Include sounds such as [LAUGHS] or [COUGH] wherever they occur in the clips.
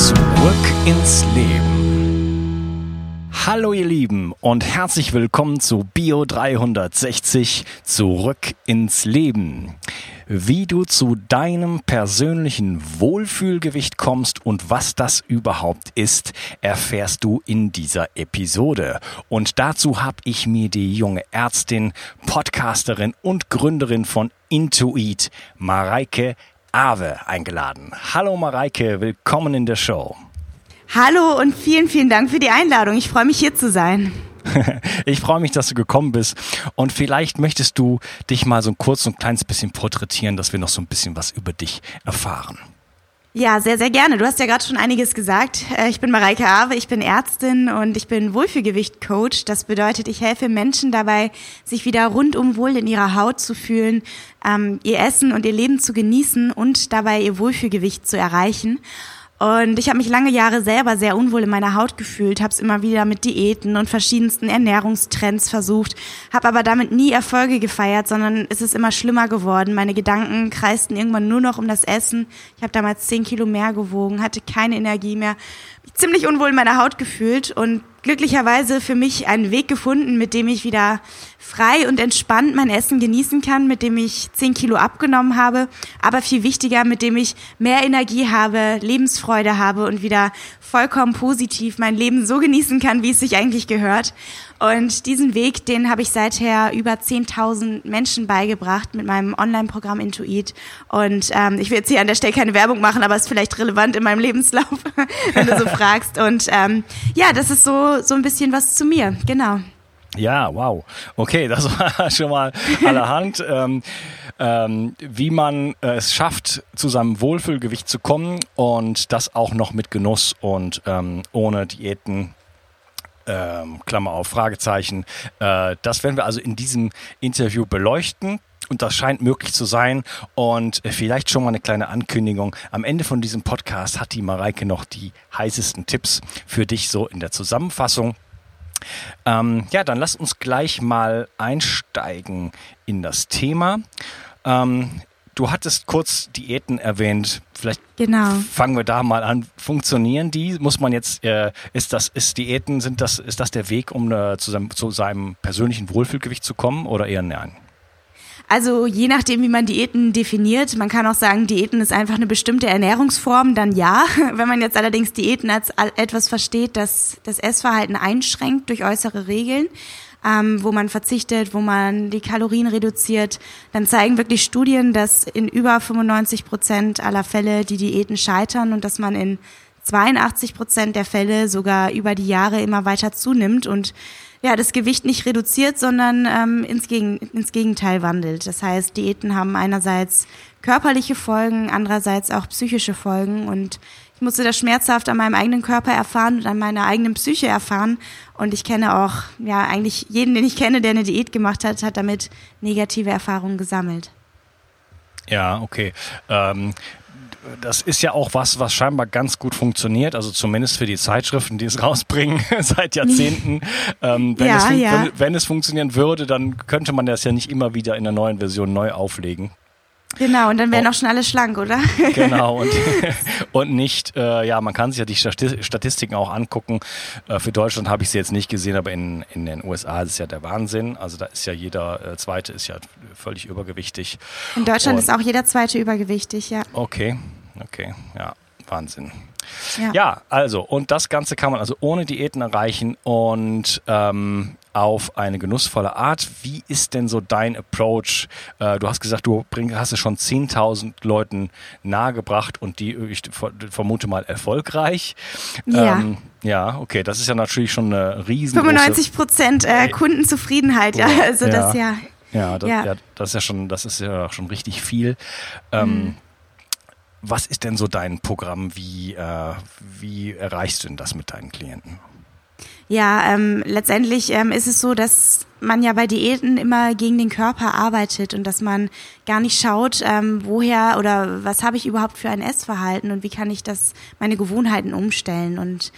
Zurück ins Leben. Hallo ihr Lieben und herzlich willkommen zu Bio 360 Zurück ins Leben. Wie du zu deinem persönlichen Wohlfühlgewicht kommst und was das überhaupt ist, erfährst du in dieser Episode. Und dazu habe ich mir die junge Ärztin, Podcasterin und Gründerin von Intuit, Mareike Awe, eingeladen. Hallo Mareike, willkommen in der Show. Hallo und vielen, vielen Dank für die Einladung. Ich freue mich hier zu sein. [LAUGHS] ich freue mich, dass du gekommen bist. Und vielleicht möchtest du dich mal so ein kurz und kleines bisschen porträtieren, dass wir noch so ein bisschen was über dich erfahren. Ja, sehr, sehr gerne. Du hast ja gerade schon einiges gesagt. Äh, ich bin Mareike Awe, ich bin Ärztin und ich bin Wohlfühlgewicht-Coach. Das bedeutet, ich helfe Menschen dabei, sich wieder rundum wohl in ihrer Haut zu fühlen, ähm, ihr Essen und ihr Leben zu genießen und dabei ihr Wohlfühlgewicht zu erreichen. Und ich habe mich lange Jahre selber sehr unwohl in meiner Haut gefühlt, habe es immer wieder mit Diäten und verschiedensten Ernährungstrends versucht, habe aber damit nie Erfolge gefeiert, sondern es ist immer schlimmer geworden. Meine Gedanken kreisten irgendwann nur noch um das Essen. Ich habe damals zehn Kilo mehr gewogen, hatte keine Energie mehr, mich ziemlich unwohl in meiner Haut gefühlt und glücklicherweise für mich einen Weg gefunden, mit dem ich wieder frei und entspannt mein Essen genießen kann, mit dem ich 10 Kilo abgenommen habe, aber viel wichtiger, mit dem ich mehr Energie habe, Lebensfreude habe und wieder vollkommen positiv mein Leben so genießen kann, wie es sich eigentlich gehört. Und diesen Weg, den habe ich seither über 10.000 Menschen beigebracht mit meinem Online-Programm Intuit. Und ähm, ich will jetzt hier an der Stelle keine Werbung machen, aber es ist vielleicht relevant in meinem Lebenslauf, [LAUGHS] wenn du so [LAUGHS] fragst. Und ähm, ja, das ist so, so ein bisschen was zu mir, genau. Ja, wow. Okay, das [LAUGHS] war schon mal allerhand. ähm, ähm, wie man äh, es schafft, zu seinem Wohlfühlgewicht zu kommen und das auch noch mit Genuss und ähm, ohne Diäten ähm, Klammer auf, Fragezeichen. Äh, das werden wir also in diesem Interview beleuchten. Und das scheint möglich zu sein. Und äh, vielleicht schon mal eine kleine Ankündigung. Am Ende von diesem Podcast hat die Mareike noch die heißesten Tipps für dich so in der Zusammenfassung. Ähm, ja, dann lass uns gleich mal einsteigen in das Thema. Ähm, du hattest kurz Diäten erwähnt. Vielleicht genau. fangen wir da mal an. Funktionieren die? Muss man jetzt, äh, ist das, ist Diäten, sind das, ist das der Weg, um äh, zu, seinem, zu seinem persönlichen Wohlfühlgewicht zu kommen oder eher nein? Also je nachdem, wie man Diäten definiert, man kann auch sagen, Diäten ist einfach eine bestimmte Ernährungsform, dann ja. [LAUGHS] Wenn man jetzt allerdings Diäten als etwas versteht, das das Essverhalten einschränkt durch äußere Regeln, ähm, wo man verzichtet, wo man die Kalorien reduziert, dann zeigen wirklich Studien, dass in über 95 Prozent aller Fälle die Diäten scheitern und dass man in 82 Prozent der Fälle sogar über die Jahre immer weiter zunimmt und ja, das Gewicht nicht reduziert, sondern ähm, ins, Gegen ins Gegenteil wandelt. Das heißt, Diäten haben einerseits körperliche Folgen, andererseits auch psychische Folgen und ich musste das schmerzhaft an meinem eigenen Körper erfahren und an meiner eigenen Psyche erfahren. Und ich kenne auch, ja, eigentlich jeden, den ich kenne, der eine Diät gemacht hat, hat damit negative Erfahrungen gesammelt. Ja, okay. Ähm, das ist ja auch was, was scheinbar ganz gut funktioniert, also zumindest für die Zeitschriften, die es [LAUGHS] rausbringen [LAUGHS] seit Jahrzehnten. ähm, wenn, ja, es, ja. Wenn, wenn, es funktionieren würde, dann könnte man das ja nicht immer wieder in der neuen Version neu auflegen. Genau, und dann wären oh. auch schon alle schlank, oder? [LAUGHS] Genau, und, [LAUGHS] und nicht, äh, ja, man kann sich ja die Statistiken auch angucken. Äh, für Deutschland habe ich sie jetzt nicht gesehen, aber in, in den USA ist es ja der Wahnsinn. Also da ist ja jeder äh, Zweite ist ja völlig übergewichtig. In Deutschland und, ist auch jeder Zweite übergewichtig, ja. Okay, okay, ja, Wahnsinn. Ja. ja. also, und das Ganze kann man also ohne Diäten erreichen und ähm, auf eine genussvolle Art. Wie ist denn so dein Approach? Äh, du hast gesagt, du bring, hast es schon 10.000 Leuten nahegebracht und die, ich vermute mal, erfolgreich. Ja. Ähm, ja, okay, das ist ja natürlich schon eine riesen 95 Prozent äh, Kundenzufriedenheit, ja, also ja. das ja. Ja das, ja. ja, das ist ja schon, das ist ja schon richtig viel. Ähm, mhm was ist denn so dein Programm? Wie, äh, wie erreichst du denn das mit deinen Klienten? Ja, ähm, letztendlich ähm, ist es so, dass man ja bei Diäten immer gegen den Körper arbeitet und dass man gar nicht schaut, ähm, woher oder was habe ich überhaupt für ein Essverhalten und wie kann ich das meine Gewohnheiten umstellen. Und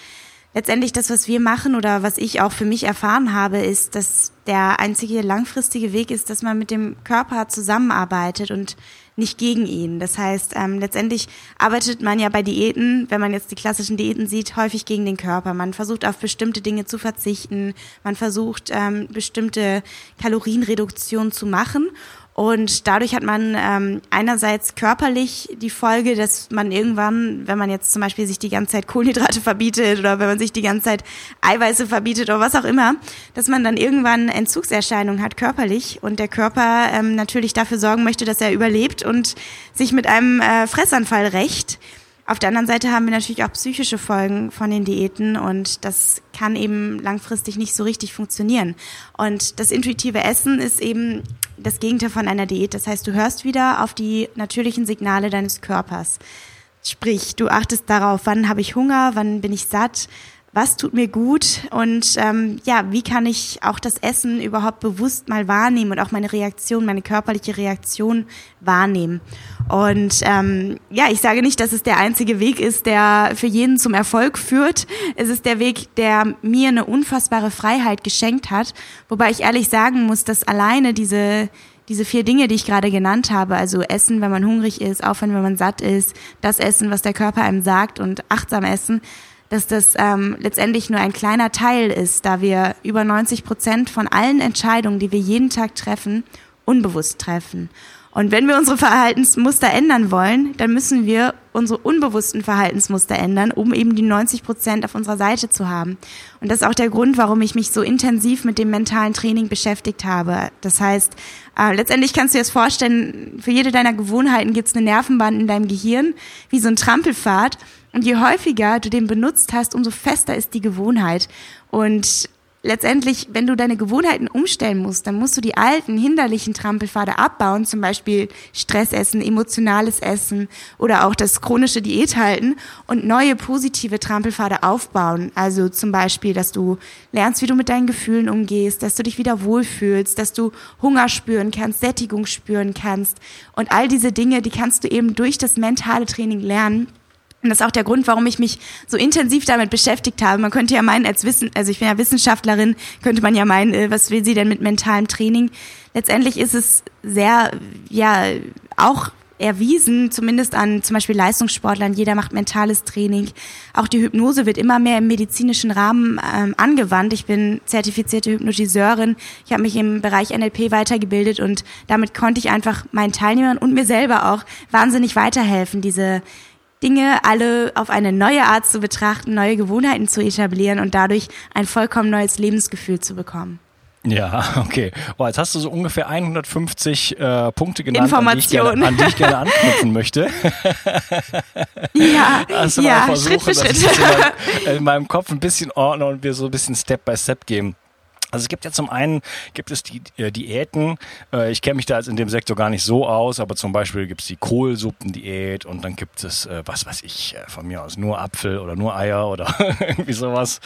letztendlich das, was wir machen oder was ich auch für mich erfahren habe, ist, dass der einzige langfristige Weg ist, dass man mit dem Körper zusammenarbeitet und nicht gegen ihn. Das heißt, ähm, letztendlich arbeitet man ja bei Diäten, wenn man jetzt die klassischen Diäten sieht, häufig gegen den Körper. Man versucht auf bestimmte Dinge zu verzichten, man versucht ähm, bestimmte Kalorienreduktion zu machen und dadurch hat man ähm, einerseits körperlich die Folge, dass man irgendwann, wenn man jetzt zum Beispiel sich die ganze Zeit Kohlenhydrate verbietet oder wenn man sich die ganze Zeit Eiweiße verbietet oder was auch immer, dass man dann irgendwann Entzugserscheinungen hat körperlich und der Körper ähm, natürlich dafür sorgen möchte, dass er überlebt und sich mit einem äh, Fressanfall rächt. Auf der anderen Seite haben wir natürlich auch psychische Folgen von den Diäten und das kann eben langfristig nicht so richtig funktionieren. Und das intuitive Essen ist eben das Gegenteil von einer Diät. Das heißt, du hörst wieder auf die natürlichen Signale deines Körpers. Sprich, du achtest darauf, wann habe ich Hunger, wann bin ich satt, was tut mir gut und ähm, ja, wie kann ich auch das Essen überhaupt bewusst mal wahrnehmen und auch meine Reaktion, meine körperliche Reaktion wahrnehmen. Und ähm, ja, ich sage nicht, dass es der einzige Weg ist, der für jeden zum Erfolg führt. Es ist der Weg, der mir eine unfassbare Freiheit geschenkt hat, wobei ich ehrlich sagen muss, dass alleine diese diese vier Dinge, die ich gerade genannt habe, also Essen, wenn man hungrig ist, aufhören, wenn man satt ist, das Essen, was der Körper einem sagt und achtsam essen, dass das ähm, letztendlich nur ein kleiner Teil ist, da wir über 90 Prozent von allen Entscheidungen, die wir jeden Tag treffen, unbewusst treffen. Und wenn wir unsere Verhaltensmuster ändern wollen, dann müssen wir unsere unbewussten Verhaltensmuster ändern, um eben die 90 Prozent auf unserer Seite zu haben. Und das ist auch der Grund, warum ich mich so intensiv mit dem mentalen Training beschäftigt habe. Das heißt, äh, letztendlich kannst du dir das vorstellen, für jede deiner Gewohnheiten gibt es eine Nervenbahn in deinem Gehirn, wie so ein Trampelpfad. Und je häufiger du den benutzt hast, umso fester ist die Gewohnheit. Und letztendlich, wenn du deine Gewohnheiten umstellen musst, dann musst du die alten, hinderlichen Trampelpfade abbauen, zum Beispiel Stressessen, emotionales Essen oder auch das chronische Diät halten und neue positive Trampelpfade aufbauen. Also zum Beispiel, dass du lernst, wie du mit deinen Gefühlen umgehst, dass du dich wieder wohlfühlst, dass du Hunger spüren kannst, Sättigung spüren kannst. Und all diese Dinge, die kannst du eben durch das mentale Training lernen. Und das ist auch der Grund, warum ich mich so intensiv damit beschäftigt habe. Man könnte ja meinen, als Wissen, also ich bin ja Wissenschaftlerin, könnte man ja meinen, äh, was will sie denn mit mentalem Training? Letztendlich ist es sehr, ja, auch erwiesen, zumindest an zum Beispiel Leistungssportlern, jeder macht mentales Training. Auch die Hypnose wird immer mehr im medizinischen Rahmen ähm, angewandt. Ich bin zertifizierte Hypnotiseurin. Ich habe mich im Bereich NLP weitergebildet und damit konnte ich einfach meinen Teilnehmern und mir selber auch wahnsinnig weiterhelfen, diese Dinge alle auf eine neue Art zu betrachten, neue Gewohnheiten zu etablieren und dadurch ein vollkommen neues Lebensgefühl zu bekommen. Ja, [LAUGHS] okay. Oh, jetzt hast du so ungefähr 150 äh, Punkte genannt. An, die ich gerne, an die ich gerne [LAUGHS] anknüpfen möchte. ja, [LAUGHS] also ja, versuchen, Schritt für Schritt. in, meinem, in meinem Kopf ein bisschen ordnen und wir so ein bisschen Step by Step gehen. Also es gibt ja zum einen gibt es die äh, Diäten. Äh, ich kenne mich da jetzt in dem Sektor gar nicht so aus, aber zum Beispiel gibt es die Kohlsuppendiät und dann gibt es äh, was weiß ich äh, von mir aus nur Apfel oder nur Eier oder [LAUGHS] irgendwie sowas.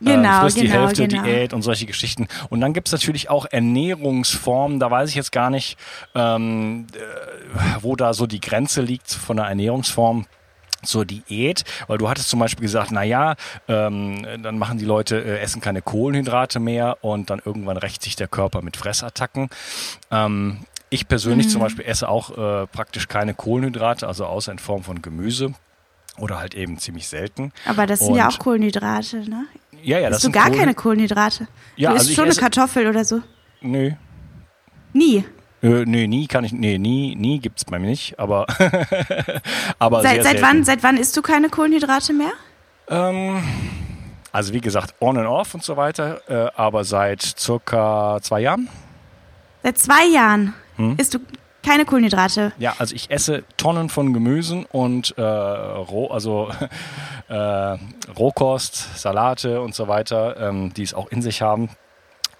Genau, äh, frisst genau, die Hälfte genau. Diät und solche Geschichten. Und dann gibt es natürlich auch Ernährungsformen. Da weiß ich jetzt gar nicht, ähm, äh, wo da so die Grenze liegt von der Ernährungsform zur Diät, weil du hattest zum Beispiel gesagt, na ja, ähm, dann machen die Leute, äh, essen keine Kohlenhydrate mehr und dann irgendwann rächt sich der Körper mit Fressattacken. Ähm, ich persönlich Mhm. zum Beispiel esse auch äh, praktisch keine Kohlenhydrate, also außer in Form von Gemüse oder halt eben ziemlich selten. Aber das sind ja Und- auch Kohlenhydrate, ne? Ja, ja, das Isst du sind gar Kohlen- keine Kohlenhydrate? Ja, du isst also schon eine Kartoffel oder so? Nö. Nie. Äh, nee, nie kann ich, nee, nie, nie gibt's bei mir nicht, aber, [LAUGHS] aber Seit, seit wann, seit wann isst du keine Kohlenhydrate mehr? Ähm, also wie gesagt, on and off und so weiter, äh, aber seit circa zwei Jahren. Seit zwei Jahren Hm? isst du keine Kohlenhydrate. Ja, also ich esse Tonnen von Gemüsen und äh, roh, also [LAUGHS] äh, Rohkost, Salate und so weiter, ähm, die es auch in sich haben.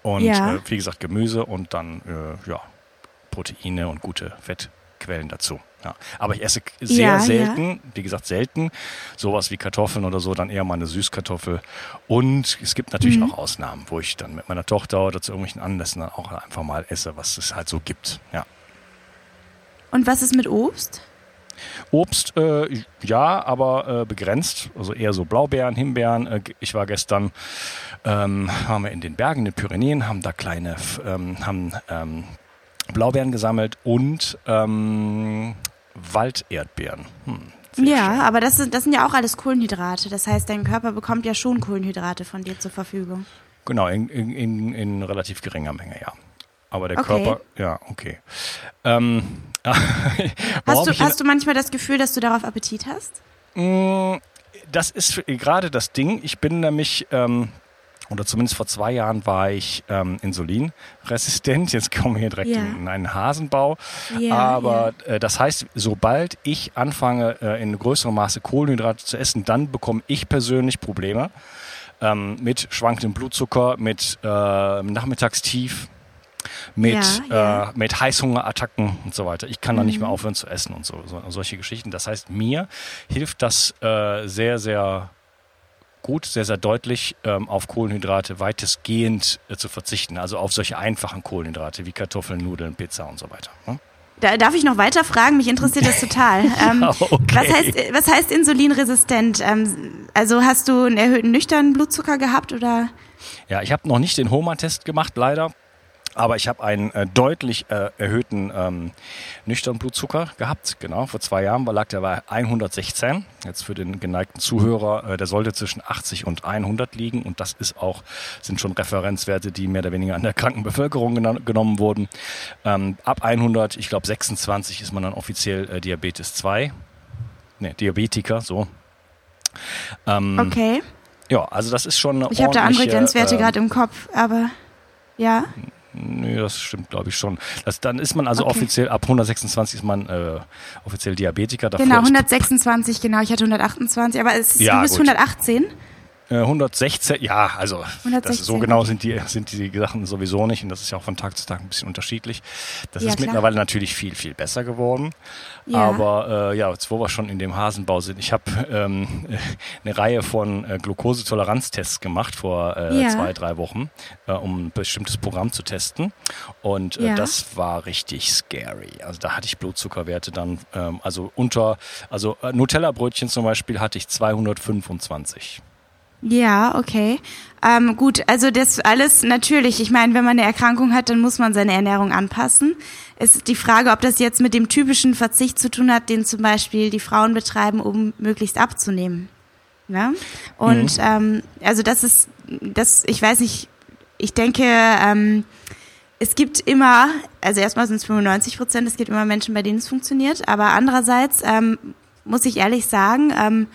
Und Ja. äh, wie gesagt, Gemüse und dann äh, ja, Proteine und gute Fettquellen dazu. Ja. Aber ich esse sehr Ja, selten, wie gesagt selten, sowas wie Kartoffeln oder so, dann eher mal eine Süßkartoffel. Und es gibt natürlich Mhm. auch Ausnahmen, wo ich dann mit meiner Tochter oder zu irgendwelchen Anlässen dann auch einfach mal esse, was es halt so gibt. Ja. Und was ist mit Obst? Obst, äh, ja, aber äh, begrenzt. Also eher so Blaubeeren, Himbeeren. Äh, ich war gestern, ähm, waren wir in den Bergen, in den Pyrenäen, haben da kleine, ähm, haben ähm, Blaubeeren gesammelt und ähm, Walderdbeeren. Hm, Ja, schön. aber das sind, das sind ja auch alles Kohlenhydrate. Das heißt, dein Körper bekommt ja schon Kohlenhydrate von dir zur Verfügung. Genau, in, in, in, in relativ geringer Menge, ja. Aber der Okay. Körper, ja, okay. Ähm, [LAUGHS] Hast du, hast du manchmal das Gefühl, dass du darauf Appetit hast? Mm, Das ist gerade das Ding. Ich bin nämlich, ähm, oder zumindest vor zwei Jahren war ich ähm, insulinresistent. Jetzt kommen wir hier direkt Ja. in einen Hasenbau. Ja, Aber Äh, das heißt, sobald ich anfange, äh, in größerem Maße Kohlenhydrate zu essen, dann bekomme ich persönlich Probleme ähm, mit schwankendem Blutzucker, mit äh, Nachmittagstief, mit, Ja, ja. Äh, mit Heißhungerattacken und so weiter. Ich kann dann nicht Mhm. mehr aufhören zu essen und so, so solche Geschichten. Das heißt, mir hilft das äh, sehr, sehr gut, sehr, sehr deutlich ähm, auf Kohlenhydrate weitestgehend äh, zu verzichten. Also auf solche einfachen Kohlenhydrate wie Kartoffeln, Nudeln, Pizza und so weiter. Ne? Da, darf ich noch weiter fragen? Mich interessiert das [LAUGHS] total. Ähm, okay. was, heißt, was heißt insulinresistent? Ähm, also hast du einen erhöhten nüchternen Blutzucker gehabt oder? Ja, ich habe noch nicht den HOMA-Test gemacht, leider. Aber ich habe einen äh, deutlich äh, erhöhten ähm, nüchternen Blutzucker gehabt. Genau, vor zwei Jahren lag der bei 116. Jetzt für den geneigten Zuhörer, äh, der sollte zwischen 80 und 100 liegen. Und das ist auch, sind schon Referenzwerte, die mehr oder weniger an der kranken Bevölkerung gena- genommen wurden. Ähm, ab 100, ich glaube 26 ist man dann offiziell äh, Diabetes 2. Ne, Diabetiker, so. Ähm, Okay. Ja, also das ist schon eine Ich habe da andere Grenzwerte ähm, gerade im Kopf, aber ja. Nö, das stimmt, glaube ich schon. Das, dann ist man also Okay. offiziell, ab 126 ist man äh, offiziell Diabetiker. Davor Genau, ist- 126, genau. Ich hatte 128, aber es, Ja, du bist gut. 118. Äh, 116, ja, also Das, 116, so genau sind die, sind die Sachen sowieso nicht und das ist ja auch von Tag zu Tag ein bisschen unterschiedlich. Das Ja, ist klar. mittlerweile natürlich viel, viel besser geworden. Ja. Aber äh, ja, jetzt wo wir schon in dem Hasenbau sind, ich habe ähm, [LAUGHS] eine Reihe von äh, Glukosetoleranztests gemacht vor äh, Ja. zwei, drei Wochen, äh, um ein bestimmtes Programm zu testen. Und äh, das war richtig scary. Also da hatte ich Blutzuckerwerte dann, ähm, also unter, also äh, Nutella-Brötchen zum Beispiel hatte ich 225. Ja, okay. Ähm, gut, also das alles natürlich. Ich meine, wenn man eine Erkrankung hat, dann muss man seine Ernährung anpassen. Es ist die Frage, ob das jetzt mit dem typischen Verzicht zu tun hat, den zum Beispiel die Frauen betreiben, um möglichst abzunehmen. Ja? Und ähm, also das ist, das, ich weiß nicht, ich denke, ähm, es gibt immer, also erstmal sind es 95 Prozent, es gibt immer Menschen, bei denen es funktioniert, aber andererseits ähm, muss ich ehrlich sagen, ähm,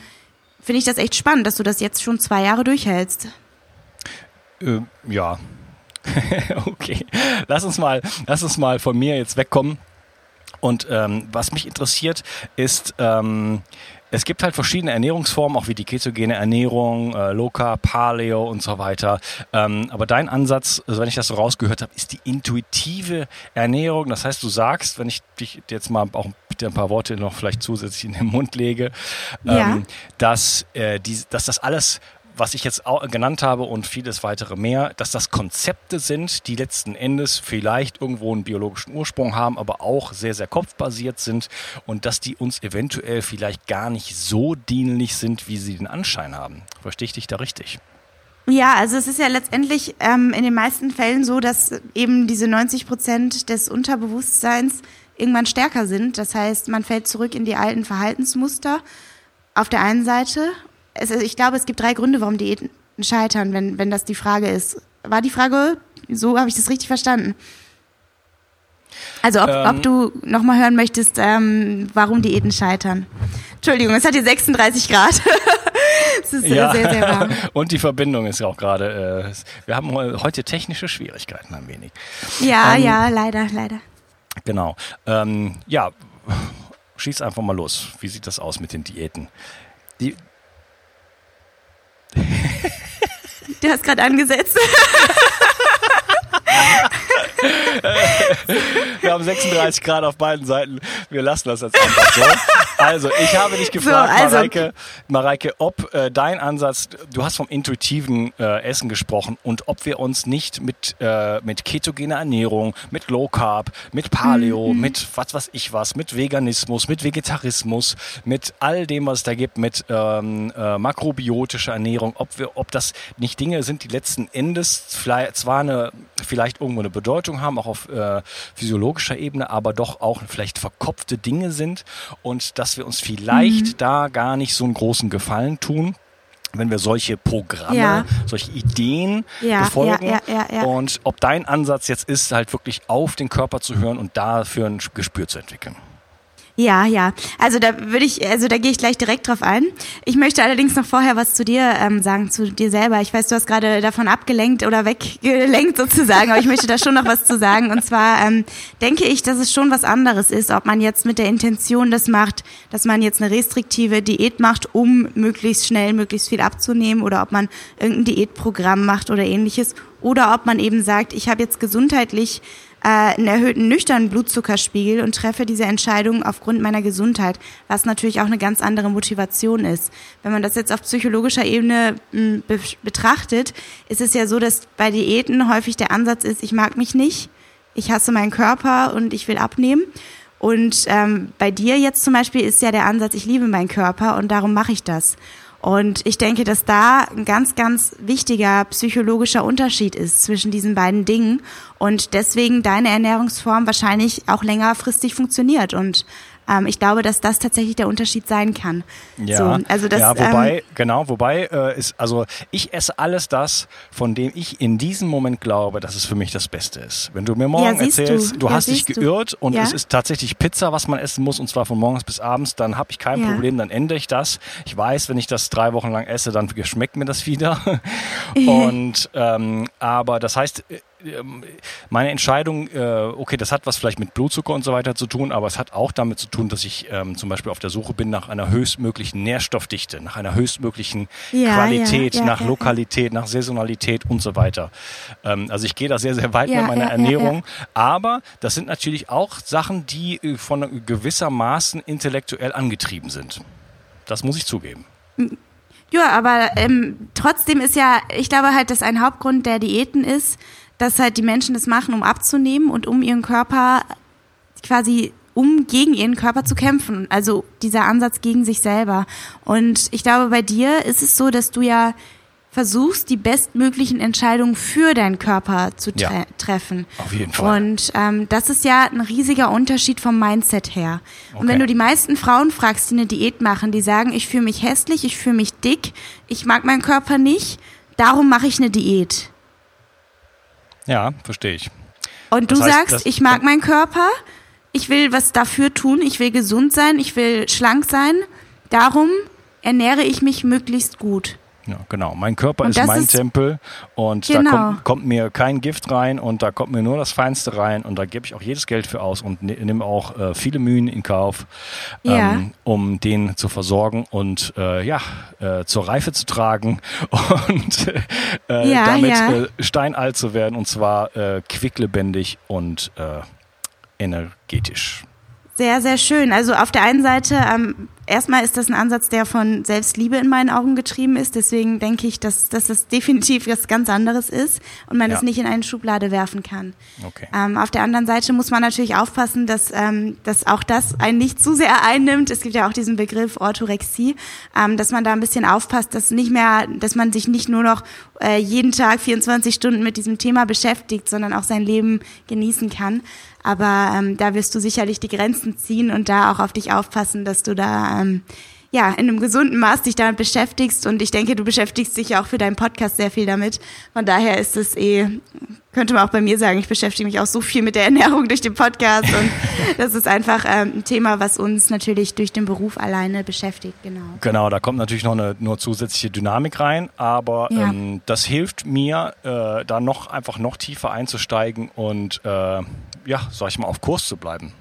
finde ich das echt spannend, dass du das jetzt schon zwei Jahre durchhältst. Äh, ja. [LAUGHS] okay. Lass uns mal, lass uns mal von mir jetzt wegkommen. Und ähm, was mich interessiert, ist, ähm, es gibt halt verschiedene Ernährungsformen, auch wie die ketogene Ernährung, äh, Low Carb, Paleo und so weiter. Ähm, aber dein Ansatz, also wenn ich das so rausgehört habe, ist die intuitive Ernährung. Das heißt, du sagst, wenn ich dich jetzt mal auch bitte ein paar Worte noch vielleicht zusätzlich in den Mund lege, Ja. ähm, dass, äh, die, dass das alles was ich jetzt genannt habe und vieles weitere mehr, dass das Konzepte sind, die letzten Endes vielleicht irgendwo einen biologischen Ursprung haben, aber auch sehr, sehr kopfbasiert sind und dass die uns eventuell vielleicht gar nicht so dienlich sind, wie sie den Anschein haben. Verstehe ich dich da richtig? Ja, also es ist ja letztendlich ähm, in den meisten Fällen so, dass eben diese 90 Prozent des Unterbewusstseins irgendwann stärker sind. Das heißt, man fällt zurück in die alten Verhaltensmuster auf der einen Seite. Es, ich glaube, es gibt drei Gründe, warum Diäten scheitern, wenn, wenn das die Frage ist. War die Frage, so habe ich das richtig verstanden? Also ob, Ähm. ob du nochmal hören möchtest, ähm, warum Diäten scheitern. Entschuldigung, es hat hier 36 Grad. [LAUGHS] es ist äh, sehr, sehr warm. [LAUGHS] und die Verbindung ist ja auch gerade, äh, wir haben heu- heute technische Schwierigkeiten ein wenig. Ja, Ähm, ja, leider, leider. Genau. Ähm, ja, schieß einfach mal los. Wie sieht das aus mit den Diäten? Die, [LAUGHS] Du hast gerade angesetzt. [LAUGHS] Wir haben 36 Grad auf beiden Seiten. Wir lassen das jetzt einfach so. Also, ich habe dich gefragt, so, also, Mareike, Mareike, ob äh, dein Ansatz, du hast vom intuitiven äh, Essen gesprochen und ob wir uns nicht mit, äh, mit ketogener Ernährung, mit Low Carb, mit Paleo, mhm. mit was weiß ich was, mit Veganismus, mit Vegetarismus, mit all dem, was es da gibt, mit ähm, äh, makrobiotischer Ernährung, ob wir, ob das nicht Dinge sind, die letzten Endes vielleicht, zwar eine, vielleicht irgendwo eine Bedeutung haben, auch auf äh, physiologischer Ebene, aber doch auch vielleicht verkopfte Dinge sind und das dass wir uns vielleicht mhm. da gar nicht so einen großen Gefallen tun wenn wir solche Programme, ja. solche Ideen ja, befolgen ja, und ob dein Ansatz jetzt ist, halt wirklich auf den Körper zu hören und dafür ein Gespür zu entwickeln. Ja, ja. Also da würde ich, also da gehe ich gleich direkt drauf ein. Ich möchte allerdings noch vorher was zu dir ähm, sagen, zu dir selber. Ich weiß, du hast gerade davon abgelenkt oder weggelenkt sozusagen, aber ich möchte da schon noch was zu sagen. Und zwar ähm, denke ich, dass es schon was anderes ist, ob man jetzt mit der Intention das macht, dass man jetzt eine restriktive Diät macht, um möglichst schnell, möglichst viel abzunehmen, oder ob man irgendein Diätprogramm macht oder ähnliches, oder ob man eben sagt, ich habe jetzt gesundheitlich äh, einen erhöhten nüchternen Blutzuckerspiegel und treffe diese Entscheidung aufgrund meiner Gesundheit, was natürlich auch eine ganz andere Motivation ist. Wenn man das jetzt auf psychologischer Ebene hm, be betrachtet, ist es ja so, dass bei Diäten häufig der Ansatz ist, ich mag mich nicht, ich hasse meinen Körper und ich will abnehmen. Und ähm, bei dir jetzt zum Beispiel ist ja der Ansatz, ich liebe meinen Körper und darum mache ich das. Und ich denke, dass da ein ganz, ganz wichtiger psychologischer Unterschied ist zwischen diesen beiden Dingen und deswegen deine Ernährungsform wahrscheinlich auch längerfristig funktioniert. Und ähm, ich glaube, dass das tatsächlich der Unterschied sein kann. Ja, so, also das, ja wobei, ähm, genau, wobei äh, ist, also ich esse alles das, von dem ich in diesem Moment glaube, dass es für mich das Beste ist. Wenn du mir morgen ja, erzählst, du, du ja, hast dich geirrt und es ist tatsächlich Pizza, was man essen muss, und zwar von morgens bis abends, dann habe ich kein Problem, dann ändere ich das. Ich weiß, wenn ich das drei Wochen lang esse, dann schmeckt mir das wieder. [LAUGHS] und ähm, aber das heißt, ähm, meine Entscheidung, äh, okay, das hat was vielleicht mit Blutzucker und so weiter zu tun, aber es hat auch damit zu tun, dass ich ähm, zum Beispiel auf der Suche bin nach einer höchstmöglichen Nährstoffdichte, nach einer höchstmöglichen ja, Qualität, ja, ja, nach Lokalität, nach Saisonalität und so weiter. Ähm, also ich gehe da sehr, sehr weit mit meiner Ernährung, aber das sind natürlich auch Sachen, die äh, von gewissermaßen intellektuell angetrieben sind. Das muss ich zugeben. Ja, aber ähm, trotzdem ist ja, ich glaube halt, dass ein Hauptgrund der Diäten ist, dass halt die Menschen das machen, um abzunehmen und um ihren Körper quasi um gegen ihren Körper zu kämpfen. Also dieser Ansatz gegen sich selber. Und ich glaube, bei dir ist es so, dass du ja versuchst, die bestmöglichen Entscheidungen für deinen Körper zu tre ja, treffen. Auf jeden Fall. Und ähm, das ist ja ein riesiger Unterschied vom Mindset her. Okay. Und wenn du die meisten Frauen fragst, die eine Diät machen, die sagen, ich fühle mich hässlich, ich fühle mich dick, ich mag meinen Körper nicht, darum mache ich eine Diät. Ja, verstehe ich. Und das du heißt, sagst, ich mag meinen Körper, ich will was dafür tun, ich will gesund sein, ich will schlank sein, darum ernähre ich mich möglichst gut. Ja, genau. Mein Körper und ist mein ist, Tempel und genau. da kommt, kommt, mir kein Gift rein und da kommt mir nur das Feinste rein und da gebe ich auch jedes Geld für aus und ne, nehme auch äh, viele Mühen in Kauf, ja. ähm, um den zu versorgen und äh, ja, äh, zur Reife zu tragen [LAUGHS] und äh, ja, damit ja. Äh, steinalt zu werden und zwar äh, quicklebendig und energetisch. Sehr, sehr schön. Also auf der einen Seite, ähm, erstmal ist das ein Ansatz, der von Selbstliebe in meinen Augen getrieben ist. Deswegen denke ich, dass, dass das definitiv was ganz anderes ist und man ja. es nicht in eine Schublade werfen kann. Okay. Ähm, auf der anderen Seite muss man natürlich aufpassen, dass, ähm, dass auch das einen nicht zu sehr [LAUGHS] einnimmt. Es gibt ja auch diesen Begriff Orthorexie, ähm, dass man da ein bisschen aufpasst, dass nicht mehr, dass man sich nicht nur noch äh, jeden Tag 24 Stunden mit diesem Thema beschäftigt, sondern auch sein Leben genießen kann. Aber ähm, da wirst du sicherlich die Grenzen ziehen und da auch auf dich aufpassen, dass du da ähm, ja in einem gesunden Maß dich damit beschäftigst. Und ich denke, du beschäftigst dich ja auch für deinen Podcast sehr viel damit. Von daher ist es eh könnte man auch bei mir sagen, ich beschäftige mich auch so viel mit der Ernährung durch den Podcast und [LAUGHS] das ist einfach ähm, ein Thema, was uns natürlich durch den Beruf alleine beschäftigt, genau. Genau, da kommt natürlich noch eine nur zusätzliche Dynamik rein, aber ja. ähm, das hilft mir, äh, da noch einfach noch tiefer einzusteigen und äh, ja, sag ich mal, auf Kurs zu bleiben.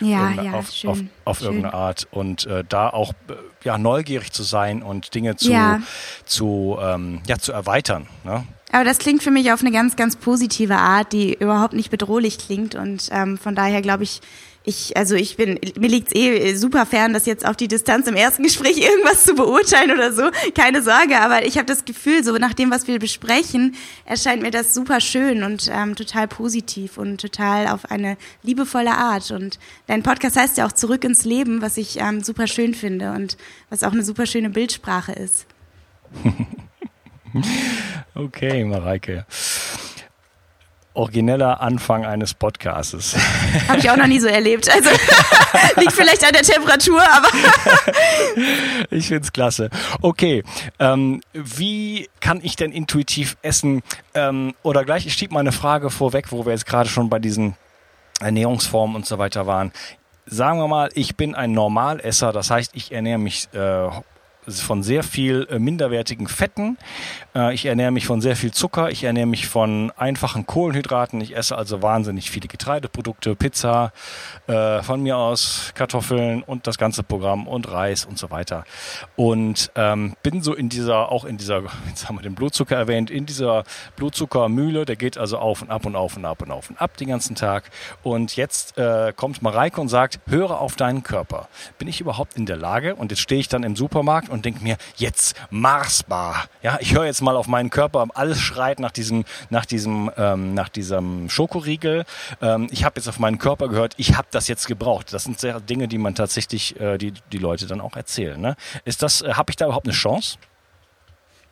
Ja, ja, auf, schön, auf, auf schön. irgendeine Art und äh, da auch äh, ja, neugierig zu sein und Dinge zu, ja. zu, ähm, ja, zu erweitern. Ne? Aber das klingt für mich auf eine ganz, ganz positive Art, die überhaupt nicht bedrohlich klingt. Und ähm, von daher glaube ich, ich, also ich bin, mir liegt's eh super fern, das jetzt auf die Distanz im ersten Gespräch [LAUGHS] irgendwas zu beurteilen oder so. Keine Sorge, aber ich habe das Gefühl, so nach dem, was wir besprechen, erscheint mir das super schön und ähm, total positiv und total auf eine liebevolle Art. Und dein Podcast heißt ja auch Zurück ins Leben, was ich ähm, super schön finde und was auch eine super schöne Bildsprache ist. [LAUGHS] okay, Mareike origineller Anfang eines Podcastes. [LAUGHS] Habe ich auch noch nie so erlebt. Also [LAUGHS] liegt vielleicht an der Temperatur, aber. [LAUGHS] ich finde es klasse. Okay, ähm, wie kann ich denn intuitiv essen? Ähm, oder gleich, ich schiebe mal eine Frage vorweg, wo wir jetzt gerade schon bei diesen Ernährungsformen und so weiter waren. Sagen wir mal, ich bin ein Normalesser, das heißt, ich ernähre mich äh, von sehr viel äh, minderwertigen Fetten. Äh, ich ernähre mich von sehr viel Zucker. Ich ernähre mich von einfachen Kohlenhydraten. Ich esse also wahnsinnig viele Getreideprodukte, Pizza, äh, von mir aus Kartoffeln und das ganze Programm und Reis und so weiter. Und ähm, bin so in dieser, auch in dieser, [LAUGHS] jetzt haben wir den Blutzucker erwähnt, in dieser Blutzuckermühle. Der geht also auf und ab und auf und ab und auf und ab den ganzen Tag. Und jetzt kommt Mareike und sagt, höre auf deinen Körper. Bin ich überhaupt in der Lage? Und jetzt stehe ich dann im Supermarkt und denke mir, jetzt Marsbar. Ja, ich höre jetzt mal auf meinen Körper, alles schreit nach diesem, nach diesem, ähm, nach diesem Schokoriegel. Ähm, ich habe jetzt auf meinen Körper gehört, ich habe das jetzt gebraucht. Das sind sehr Dinge, die man tatsächlich, äh, die die Leute dann auch erzählen. Ne? Ist das, äh, habe ich da überhaupt eine Chance?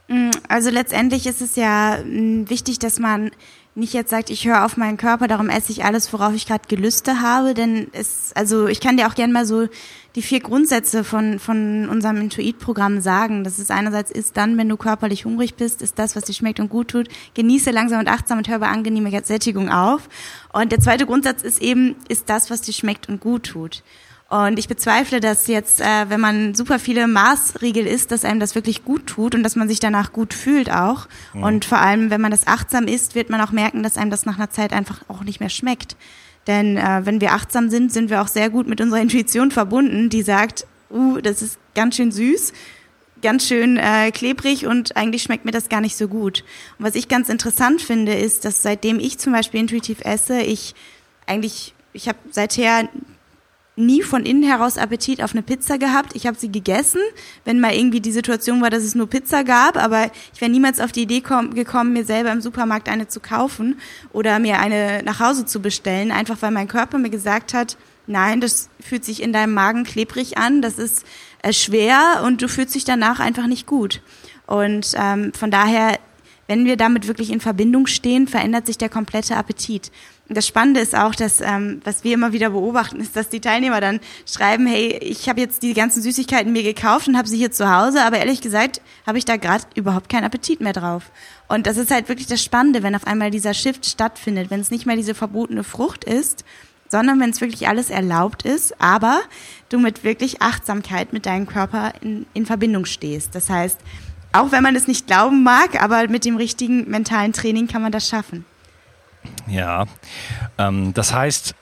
Mm, also letztendlich ist es ja mm, wichtig, dass man nicht jetzt sagt, ich höre auf meinen Körper, darum esse ich alles, worauf ich gerade Gelüste habe, denn es, also ich kann dir auch gerne mal so die vier Grundsätze von, von unserem Intuit-Programm sagen. Das ist einerseits ist dann, wenn du körperlich hungrig bist, ist das, was dir schmeckt und gut tut, genieße langsam und achtsam und hör bei angenehmer Sättigung auf. Und der zweite Grundsatz ist eben, ist das, was dir schmeckt und gut tut. Und ich bezweifle, dass jetzt, äh, wenn man super viele Maßriegel isst, dass einem das wirklich gut tut und dass man sich danach gut fühlt auch. Mhm. Und vor allem, wenn man das achtsam isst, wird man auch merken, dass einem das nach einer Zeit einfach auch nicht mehr schmeckt. Denn äh, wenn wir achtsam sind, sind wir auch sehr gut mit unserer Intuition verbunden, die sagt, uh, das ist ganz schön süß, ganz schön äh, klebrig und eigentlich schmeckt mir das gar nicht so gut. Und was ich ganz interessant finde, ist, dass seitdem ich zum Beispiel intuitiv esse, ich eigentlich, ich habe seither nie von innen heraus Appetit auf eine Pizza gehabt. Ich habe sie gegessen, wenn mal irgendwie die Situation war, dass es nur Pizza gab, aber ich wäre niemals auf die Idee gekommen, mir selber im Supermarkt eine zu kaufen oder mir eine nach Hause zu bestellen, einfach weil mein Körper mir gesagt hat, nein, das fühlt sich in deinem Magen klebrig an, das ist äh, schwer und du fühlst dich danach einfach nicht gut. Und ähm, von daher, wenn wir damit wirklich in Verbindung stehen, verändert sich der komplette Appetit das Spannende ist auch, dass ähm, was wir immer wieder beobachten, ist, dass die Teilnehmer dann schreiben, hey, ich habe jetzt die ganzen Süßigkeiten mir gekauft und habe sie hier zu Hause, aber ehrlich gesagt habe ich da gerade überhaupt keinen Appetit mehr drauf. Und das ist halt wirklich das Spannende, wenn auf einmal dieser Shift stattfindet, wenn es nicht mehr diese verbotene Frucht ist, sondern wenn es wirklich alles erlaubt ist, aber du mit wirklich Achtsamkeit mit deinem Körper in, in Verbindung stehst. Das heißt, auch wenn man es nicht glauben mag, aber mit dem richtigen mentalen Training kann man das schaffen. Ja, ähm, das heißt,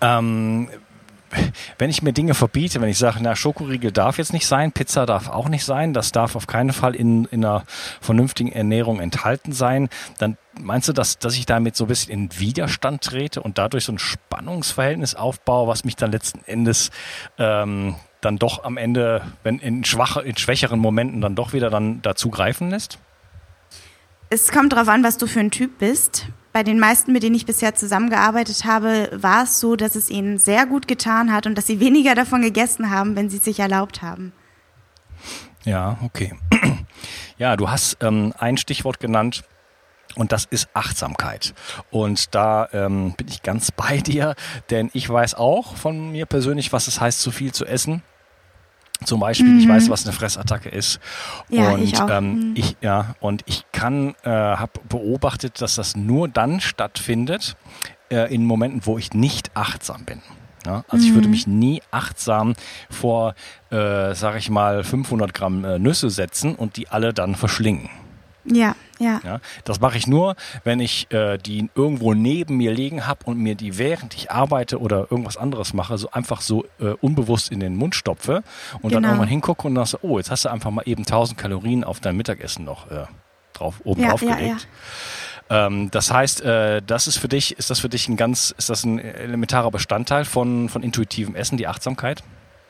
ähm, wenn ich mir Dinge verbiete, wenn ich sage, na, Schokoriegel darf jetzt nicht sein, Pizza darf auch nicht sein, das darf auf keinen Fall in, in einer vernünftigen Ernährung enthalten sein, dann meinst du, dass, dass ich damit so ein bisschen in Widerstand trete und dadurch so ein Spannungsverhältnis aufbaue, was mich dann letzten Endes ähm, dann doch am Ende, wenn in, schwache, in schwächeren Momenten dann doch wieder dann dazu greifen lässt? Es kommt darauf an, was du für ein Typ bist. Bei den meisten, mit denen ich bisher zusammengearbeitet habe, war es so, dass es ihnen sehr gut getan hat und dass sie [LAUGHS] weniger davon gegessen haben, wenn sie es sich erlaubt haben. Ja, okay. [CLEARS THROAT] Ja, du hast ähm, ein Stichwort genannt, und das ist Achtsamkeit. Und da ähm, bin ich ganz bei [LAUGHS] dir, denn ich weiß auch von mir persönlich, was es heißt, zu viel zu essen. Zum Beispiel, mhm. ich weiß, was eine Fressattacke ist. Ja, und ich, auch. Ähm, mhm. ich ja, und ich kann, äh, habe beobachtet, dass das nur dann stattfindet, äh, in Momenten, wo ich nicht achtsam bin. Ja, also mhm. ich würde mhm. mich nie achtsam vor, äh, sage ich mal, 500 Gramm äh, Nüsse setzen und die alle dann verschlingen. Ja, ja. ja das mache ich nur, wenn ich äh, die irgendwo neben mir liegen habe und mir die, während ich arbeite oder irgendwas anderes mache, so einfach so äh, unbewusst in den Mund stopfe und genau. dann irgendwann hingucke und dann so, oh, jetzt hast du einfach mal eben 1000 Kalorien auf dein Mittagessen noch äh, drauf, oben Ja, drauf ja, gelegt. Ähm, das heißt, äh, das ist für dich, ist das für dich ein ganz, ist das ein elementarer Bestandteil von, von intuitivem Essen, die Achtsamkeit?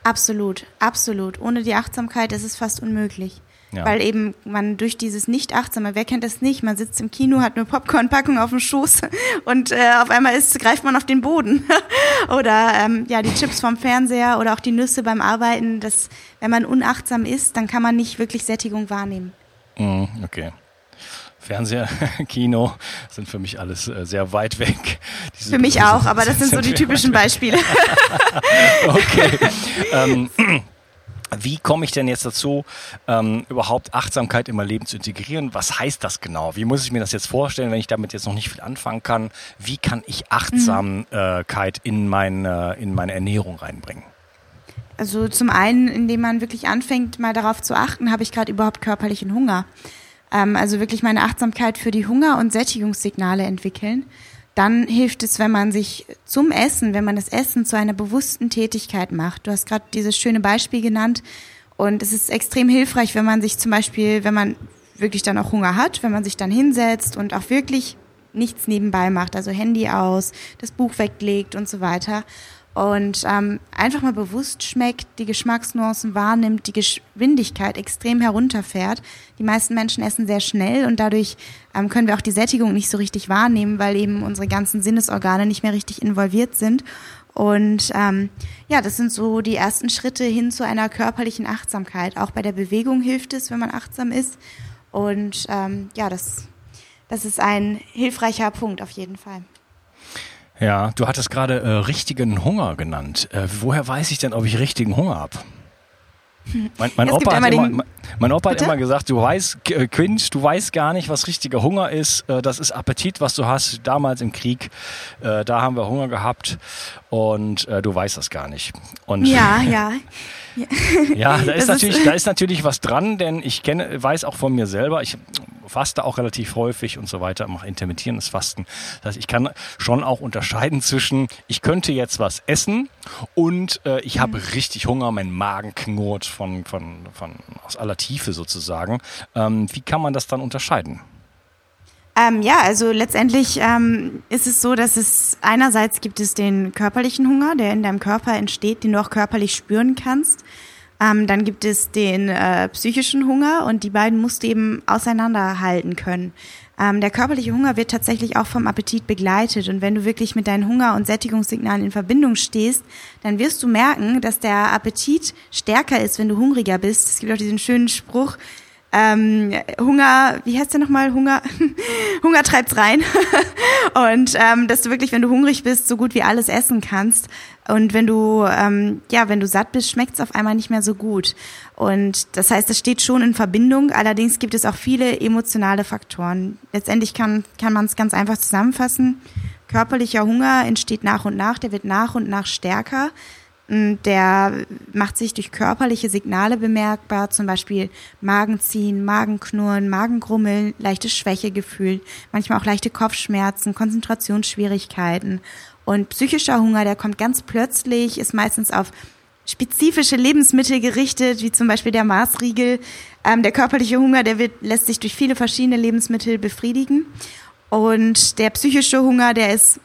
Absolut, absolut. Ohne die Achtsamkeit ist es fast unmöglich. Ja. Weil eben man durch dieses Nicht-Achtsame, wer kennt das nicht? Man sitzt im Kino, hat eine Popcornpackung auf dem Schoß [LAUGHS] und äh, auf einmal ist, greift man auf den Boden. [LAUGHS] oder ähm, ja, die Chips vom Fernseher oder auch die Nüsse beim Arbeiten. Das, wenn man unachtsam ist, dann kann man nicht wirklich Sättigung wahrnehmen. Mhm, okay. Fernseher, [LAUGHS] Kino sind für mich alles äh, sehr weit weg. Diese Für mich auch, aber das sind so die typischen Beispiele. Okay. ähm, wie komme ich denn jetzt dazu, ähm, überhaupt Achtsamkeit in mein Leben zu integrieren? Was heißt das genau? Wie muss ich mir das jetzt vorstellen, wenn ich damit jetzt noch nicht viel anfangen kann? Wie kann ich Achtsamkeit in, meine, in meine Ernährung reinbringen? Also zum einen, indem man wirklich anfängt, mal darauf zu achten, habe ich gerade überhaupt körperlichen Hunger. Ähm, also wirklich meine Achtsamkeit für die Hunger- und Sättigungssignale entwickeln. Dann hilft es, wenn man sich zum Essen, wenn man das Essen zu einer bewussten Tätigkeit macht. Du hast gerade dieses schöne Beispiel genannt. Und es ist extrem hilfreich, wenn man sich zum Beispiel, wenn man wirklich dann auch Hunger hat, wenn man sich dann hinsetzt und auch wirklich nichts nebenbei macht, also Handy aus, das Buch weglegt und so weiter. Und ähm, einfach mal bewusst schmeckt, die Geschmacksnuancen wahrnimmt, die Geschwindigkeit extrem herunterfährt. Die meisten Menschen essen sehr schnell und dadurch ähm, können wir auch die Sättigung nicht so richtig wahrnehmen, weil eben unsere ganzen Sinnesorgane nicht mehr richtig involviert sind. Und ähm, ja, das sind so die ersten Schritte hin zu einer körperlichen Achtsamkeit. Auch bei der Bewegung hilft es, wenn man achtsam ist. Und ähm, ja, das, das ist ein hilfreicher Punkt auf jeden Fall. Ja, du hattest gerade äh, richtigen Hunger genannt. Äh, woher weiß ich denn, ob ich richtigen Hunger habe? Mein, mein, Opa immer, den- mein- Opa hat Bitte? immer gesagt, du weißt, äh, Kind, du weißt gar nicht, was richtiger Hunger ist. Äh, Das ist Appetit, was du hast. Damals im Krieg, äh, da haben wir Hunger gehabt und du weißt das gar nicht. Und Ja, ja. [LAUGHS] ja, [LAUGHS] da ist, Das ist- natürlich, da ist natürlich was dran, denn ich kenne, weiß auch von mir selber, ich faste auch relativ häufig und so weiter, mache intermittierendes Fasten. Das heißt, ich kann schon auch unterscheiden zwischen, ich könnte jetzt was essen und äh, ich habe richtig Hunger, mein Magen knurrt von, von, von aus aller Tiefe sozusagen. Ähm, wie kann man das dann unterscheiden? Ähm, ja, also letztendlich ähm, ist es so, dass es einerseits gibt es den körperlichen Hunger, der in deinem Körper entsteht, den du auch körperlich spüren kannst. Ähm, dann gibt es den äh, psychischen Hunger und die beiden musst du eben auseinanderhalten können. Ähm, der körperliche Hunger wird tatsächlich auch vom Appetit begleitet und wenn du wirklich mit deinen Hunger- und Sättigungssignalen in Verbindung stehst, dann wirst du merken, dass der Appetit stärker ist, wenn du hungriger bist. Es gibt auch diesen schönen Spruch, ähm, Hunger, wie heißt der nochmal? Hunger, [LAUGHS] Hunger treibt's rein. [LAUGHS] und ähm, dass du wirklich, wenn du hungrig bist, so gut wie alles essen kannst. Und wenn du, ähm, ja, wenn du satt bist, schmeckt's auf einmal nicht mehr so gut. Und das heißt, es steht schon in Verbindung. Allerdings gibt es auch viele emotionale Faktoren. Letztendlich kann, kann man es ganz einfach zusammenfassen. Körperlicher Hunger entsteht nach und nach, der wird nach und nach stärker. Mm, Der macht sich durch körperliche Signale bemerkbar, zum Beispiel Magenziehen, Magenknurren, Magengrummeln, leichtes Schwächegefühl, manchmal auch leichte Kopfschmerzen, Konzentrationsschwierigkeiten. Und psychischer Hunger, der kommt ganz plötzlich, ist meistens auf spezifische Lebensmittel gerichtet, wie zum Beispiel der Maßriegel. Ähm, der körperliche Hunger, der wird, lässt sich durch viele verschiedene Lebensmittel befriedigen. Und der psychische Hunger, der ist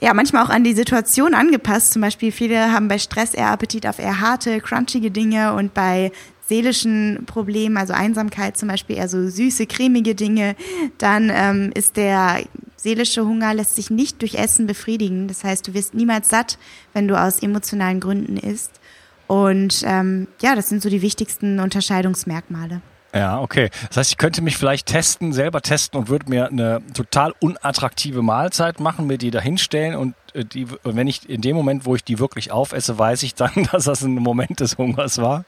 ja manchmal auch an die Situation angepasst. Zum Beispiel viele haben bei Stress eher Appetit auf eher harte, crunchige Dinge und bei seelischen Problemen, also Einsamkeit zum Beispiel eher so süße, cremige Dinge. Dann ähm, ist der seelische Hunger lässt sich nicht durch Essen befriedigen. Das heißt, du wirst niemals satt, wenn du aus emotionalen Gründen isst. Und ähm, ja, das sind so die wichtigsten Unterscheidungsmerkmale. Ja, okay. Das heißt, ich könnte mich vielleicht testen, selber testen und würde mir eine total unattraktive Mahlzeit machen, mir die da hinstellen und äh, die, wenn ich in dem Moment, wo ich die wirklich aufesse, weiß ich dann, [LAUGHS] dass das ein Moment des Hungers war.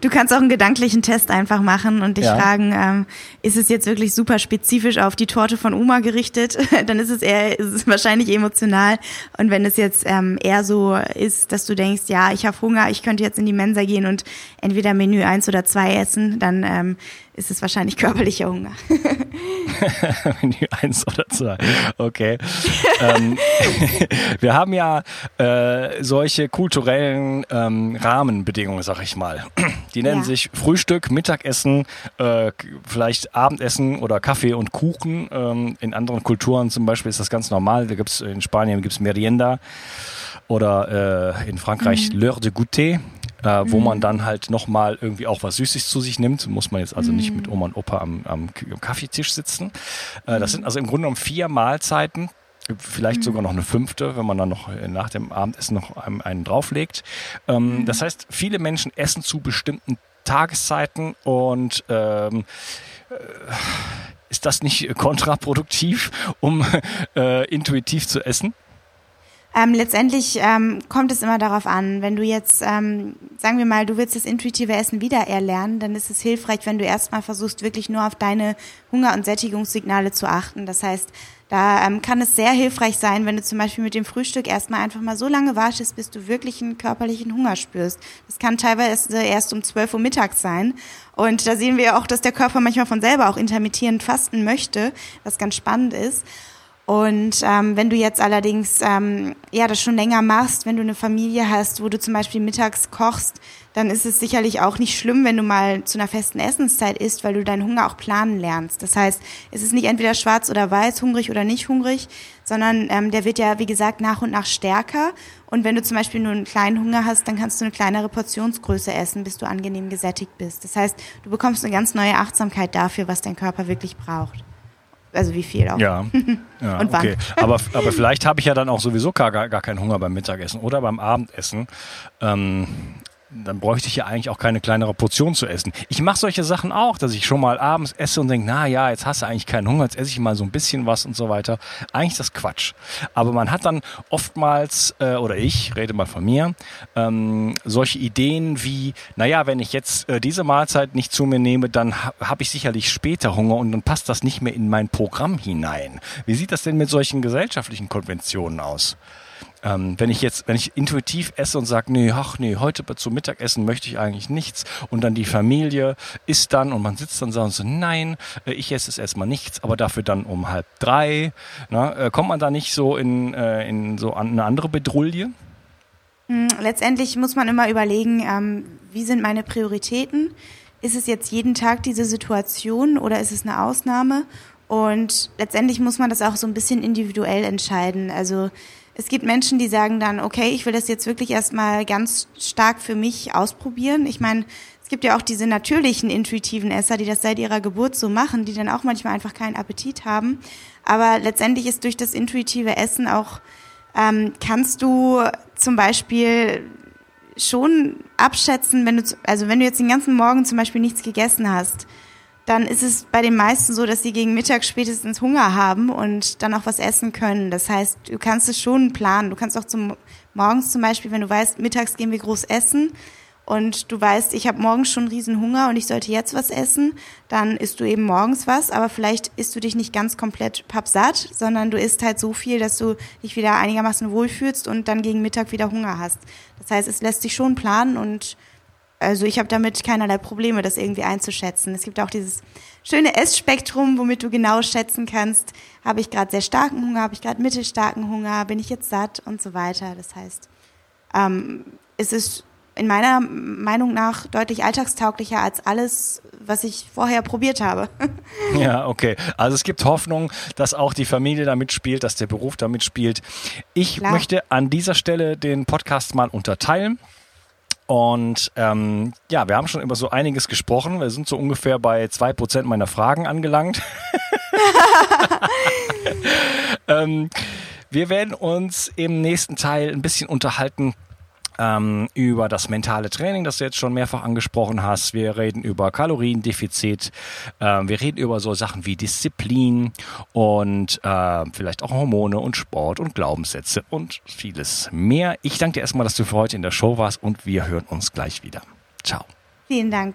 Du kannst auch einen gedanklichen Test einfach machen und dich Ja. fragen, ähm, ist es jetzt wirklich super spezifisch auf die Torte von Oma gerichtet? [LAUGHS] Dann ist es eher, ist es wahrscheinlich emotional. Und wenn es jetzt ähm, eher so ist, dass du denkst, ja, ich habe Hunger, ich könnte jetzt in die Mensa gehen und entweder Menü eins oder zwei essen, dann ähm, ist es wahrscheinlich körperlicher Hunger. [LAUGHS] Menü eins oder zwei. Okay. ähm, [LAUGHS] wir haben ja äh, solche kulturellen ähm, Rahmenbedingungen, sag ich mal. Die nennen ja. sich Frühstück, Mittagessen, äh, vielleicht Abendessen oder Kaffee und Kuchen. Ähm, in anderen Kulturen zum Beispiel ist das ganz normal. Da gibt's in Spanien gibt's Merienda oder äh, in Frankreich mhm. L'heure de goûter äh, wo mhm. man dann halt nochmal irgendwie auch was Süßes zu sich nimmt. Muss man jetzt also mhm. nicht mit Oma und Opa am, am, am Kaffeetisch sitzen. Äh, das sind also im Grunde genommen vier Mahlzeiten vielleicht mhm. sogar noch eine fünfte, wenn man dann noch äh, nach dem Abendessen noch einen, einen drauflegt. Ähm, mhm. Das heißt, viele Menschen essen zu bestimmten Tageszeiten und ähm, äh, ist das nicht kontraproduktiv, um [LAUGHS] äh, intuitiv zu essen? Ähm, letztendlich ähm, kommt es immer darauf an, wenn du jetzt, ähm, sagen wir mal, du willst das intuitive Essen wieder erlernen, dann ist es hilfreich, wenn du erstmal versuchst, wirklich nur auf deine Hunger- und Sättigungssignale zu achten. Das heißt, da ähm, kann es sehr hilfreich sein, wenn du zum Beispiel mit dem Frühstück erstmal einfach mal so lange wartest, bis du wirklich einen körperlichen Hunger spürst. Das kann teilweise erst um 12 Uhr mittags sein. Und da sehen wir auch, dass der Körper manchmal von selber auch intermittierend fasten möchte, was ganz spannend ist. Und ähm, wenn du jetzt allerdings ähm, ja das schon länger machst, wenn du eine Familie hast, wo du zum Beispiel mittags kochst, dann ist es sicherlich auch nicht schlimm, wenn du mal zu einer festen Essenszeit isst, weil du deinen Hunger auch planen lernst. Das heißt, es ist nicht entweder schwarz oder weiß, hungrig oder nicht hungrig, sondern ähm, der wird ja, wie gesagt, nach und nach stärker. Und wenn du zum Beispiel nur einen kleinen Hunger hast, dann kannst du eine kleinere Portionsgröße essen, bis du angenehm gesättigt bist. Das heißt, du bekommst eine ganz neue Achtsamkeit dafür, was dein Körper wirklich braucht. Also wie viel auch. Ja, ja [LAUGHS] und okay. wann. Aber, aber vielleicht habe ich ja dann auch sowieso gar, gar keinen Hunger beim Mittagessen oder beim Abendessen. Ähm, dann bräuchte ich ja eigentlich auch keine kleinere Portion zu essen. Ich mache solche Sachen auch, dass ich schon mal abends esse und denke, na ja, jetzt hast du eigentlich keinen Hunger, jetzt esse ich mal so ein bisschen was und so weiter. Eigentlich ist das Quatsch. Aber man hat dann oftmals, äh, oder ich rede mal von mir, ähm, solche Ideen wie, naja, wenn ich jetzt äh, diese Mahlzeit nicht zu mir nehme, dann ha habe ich sicherlich später Hunger und dann passt das nicht mehr in mein Programm hinein. Wie sieht das denn mit solchen gesellschaftlichen Konventionen aus? Ähm, wenn ich jetzt, wenn ich intuitiv esse und sage, nee, ach nee, heute zum Mittagessen möchte ich eigentlich nichts und dann die Familie isst dann und man sitzt dann und so, nein, äh, ich esse es erstmal nichts, aber dafür dann um halb drei, na, äh, kommt man da nicht so in, äh, in so eine andere Bedrulle? Hm, letztendlich muss man immer überlegen, ähm, wie sind meine Prioritäten? Ist es jetzt jeden Tag diese Situation oder ist es eine Ausnahme? Und letztendlich muss man das auch so ein bisschen individuell entscheiden. Also es gibt Menschen, die sagen dann, okay, ich will das jetzt wirklich erstmal ganz stark für mich ausprobieren. Ich meine, es gibt ja auch diese natürlichen intuitiven Esser, die das seit ihrer Geburt so machen, die dann auch manchmal einfach keinen Appetit haben. Aber letztendlich ist durch das intuitive Essen auch, ähm, kannst du zum Beispiel schon abschätzen, wenn du, also wenn du jetzt den ganzen Morgen zum Beispiel nichts gegessen hast, dann ist es bei den meisten so, dass sie gegen Mittag spätestens Hunger haben und dann auch was essen können. Das heißt, du kannst es schon planen. Du kannst auch zum morgens zum Beispiel, wenn du weißt, mittags gehen wir groß essen und du weißt, ich habe morgens schon riesen Hunger und ich sollte jetzt was essen, dann isst du eben morgens was, aber vielleicht isst du dich nicht ganz komplett pappsatt, sondern du isst halt so viel, dass du dich wieder einigermaßen wohlfühlst und dann gegen Mittag wieder Hunger hast. Das heißt, es lässt sich schon planen und also ich habe damit keinerlei Probleme, das irgendwie einzuschätzen. Es gibt auch dieses schöne Essspektrum, womit du genau schätzen kannst, habe ich gerade sehr starken Hunger, habe ich gerade mittelstarken Hunger, bin ich jetzt satt und so weiter. Das heißt, ähm, es ist in meiner Meinung nach deutlich alltagstauglicher als alles, was ich vorher probiert habe. [LAUGHS] Ja, okay. Also es gibt Hoffnung, dass auch die Familie da mitspielt, dass der Beruf da mitspielt. Ich Klar. möchte an dieser Stelle den Podcast mal unterteilen. Und ähm, ja, wir haben schon über so einiges gesprochen. Wir sind so ungefähr bei zwei Prozent meiner Fragen angelangt. [LAUGHS] [LAUGHS] ähm, wir werden uns im nächsten Teil ein bisschen unterhalten ähm, über das mentale Training, das du jetzt schon mehrfach angesprochen hast. Wir reden über Kaloriendefizit. Äh, wir reden über so Sachen wie Disziplin und äh, vielleicht auch Hormone und Sport und Glaubenssätze und vieles mehr. Ich danke dir erstmal, dass du für heute in der Show warst und wir hören uns gleich wieder. Ciao. Vielen Dank.